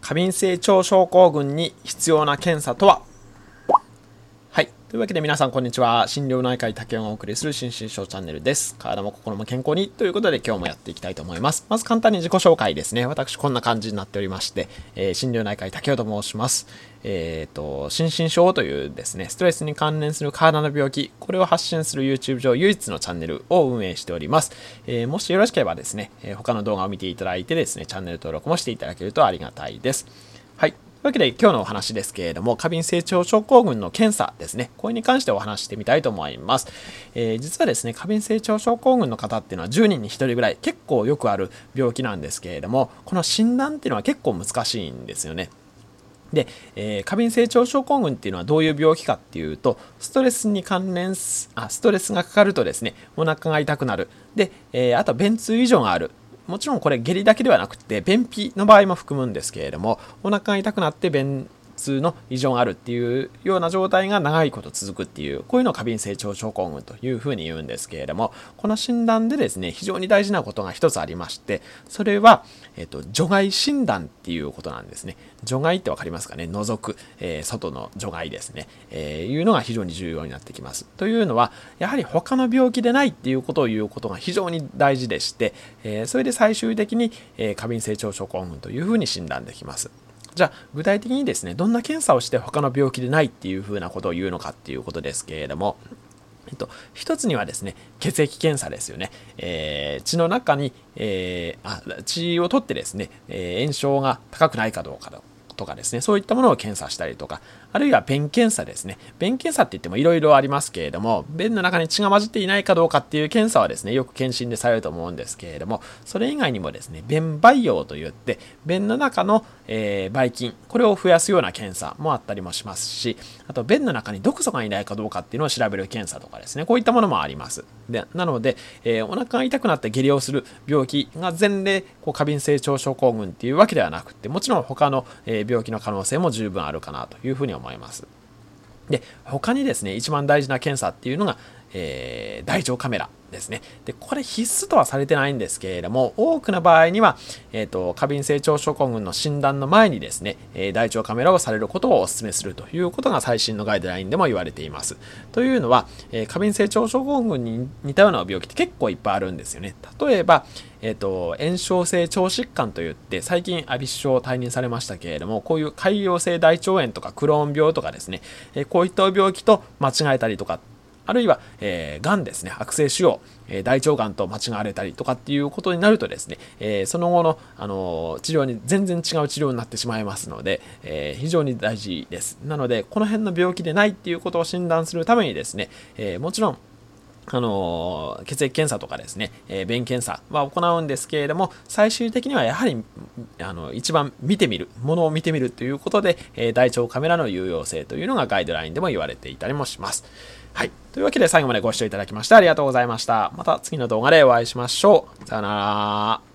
過敏性腸症候群に必要な検査とは？というわけで皆さんこんにちは。心療内科医竹雄がお送りする心身症チャンネルです。体も心も健康にということで今日もやっていきたいと思います。まず簡単に自己紹介ですね。私こんな感じになっておりまして、えー、心療内科医竹雄と申します。えっ、ー、と心身症というですねストレスに関連する体の病気。これを発信する YouTube 上唯一のチャンネルを運営しております、えー、もしよろしければですね、え他の動画を見ていただいてですねチャンネル登録もしていただけるとありがたいです。はい。というわけで今日のお話ですけれども、過敏性腸症候群の検査ですね。これに関してお話してみたいと思います。えー、実はですね、過敏性腸症候群の方っていうのは10人に1人ぐらい結構よくある病気なんですけれども、この診断っていうのは結構難しいんですよね。で、えー、過敏性腸症候群っていうのはどういう病気かっていうと、ストレスに関連す、あ、ストレスがかかるとですね、お腹が痛くなる。で、えー、あとは便通異常がある。もちろんこれ下痢だけではなくて便秘の場合も含むんですけれどもお腹が痛くなって便通の異常があるっていうような状態が長いこと続くっていうこういうのを過敏性腸症候群というふうに言うんですけれどもこの診断でですね非常に大事なことが一つありましてそれは、えっと、除外診断っていうことなんですね。除外って分かりますかね？除く、えー、外の除外ですね、えー、いうのが非常に重要になってきます。というのはやはり他の病気でないっていうことを言うことが非常に大事でして、えー、それで最終的に、え過敏性腸症候群というふうに診断できます。じゃあ具体的にですねどんな検査をして他の病気でないっていうふうなことを言うのかっていうことですけれどもえっと、一つにはですね、血液検査ですよね。えー、血の中に、えー、あ血を取ってですね、えー、炎症が高くないかどうかとかですね、そういったものを検査したりとか、あるいは便検査ですね。便検査って言ってもいろいろありますけれども、便の中に血が混じっていないかどうかっていう検査はですね、よく検診でされると思うんですけれども、それ以外にもですね、便培養といって、便の中の、えー、ばい菌、これを増やすような検査もあったりもしますし、あと便の中に毒素がいないかどうかっていうのを調べる検査とかですね、こういったものもあります。でなので、えー、お腹が痛くなって下痢をする病気が前例、こう過敏性腸症候群っていうわけではなくて、もちろん他の、え病気の可能性も十分あるかなというふうに思います。で他にですね一番大事な検査っていうのが、えー、大腸カメラですね。で、これ必須とはされてないんですけれども、多くの場合には、えっ、ー、と、過敏性腸症候群の診断の前にですね、えー、大腸カメラをされることをお勧めするということが最新のガイドラインでも言われています。というのは、えー、過敏性腸症候群に似たような病気って結構いっぱいあるんですよね。例えば、えっ、と、炎症性腸疾患といって、最近アビス症を退任されましたけれども、こういう潰瘍性大腸炎とかクローン病とかですね、えこういった病気と間違えたりとかあるいは、えー、がんですね、悪性腫瘍、え、大腸がんと間違われたりとかっていうことになるとですね、え、その後の、あの、治療に全然違う治療になってしまいますので、え、非常に大事です。なので、この辺の病気でないっていうことを診断するためにですね、え、もちろん、あの血液検査とかですね、えー、便検査は行うんですけれども、最終的にはやはりあの一番見てみる、ものを見てみるということで、えー、大腸カメラの有用性というのがガイドラインでも言われていたりもします。はい。というわけで最後までご視聴いただきましてありがとうございました。また次の動画でお会いしましょう。さよなら。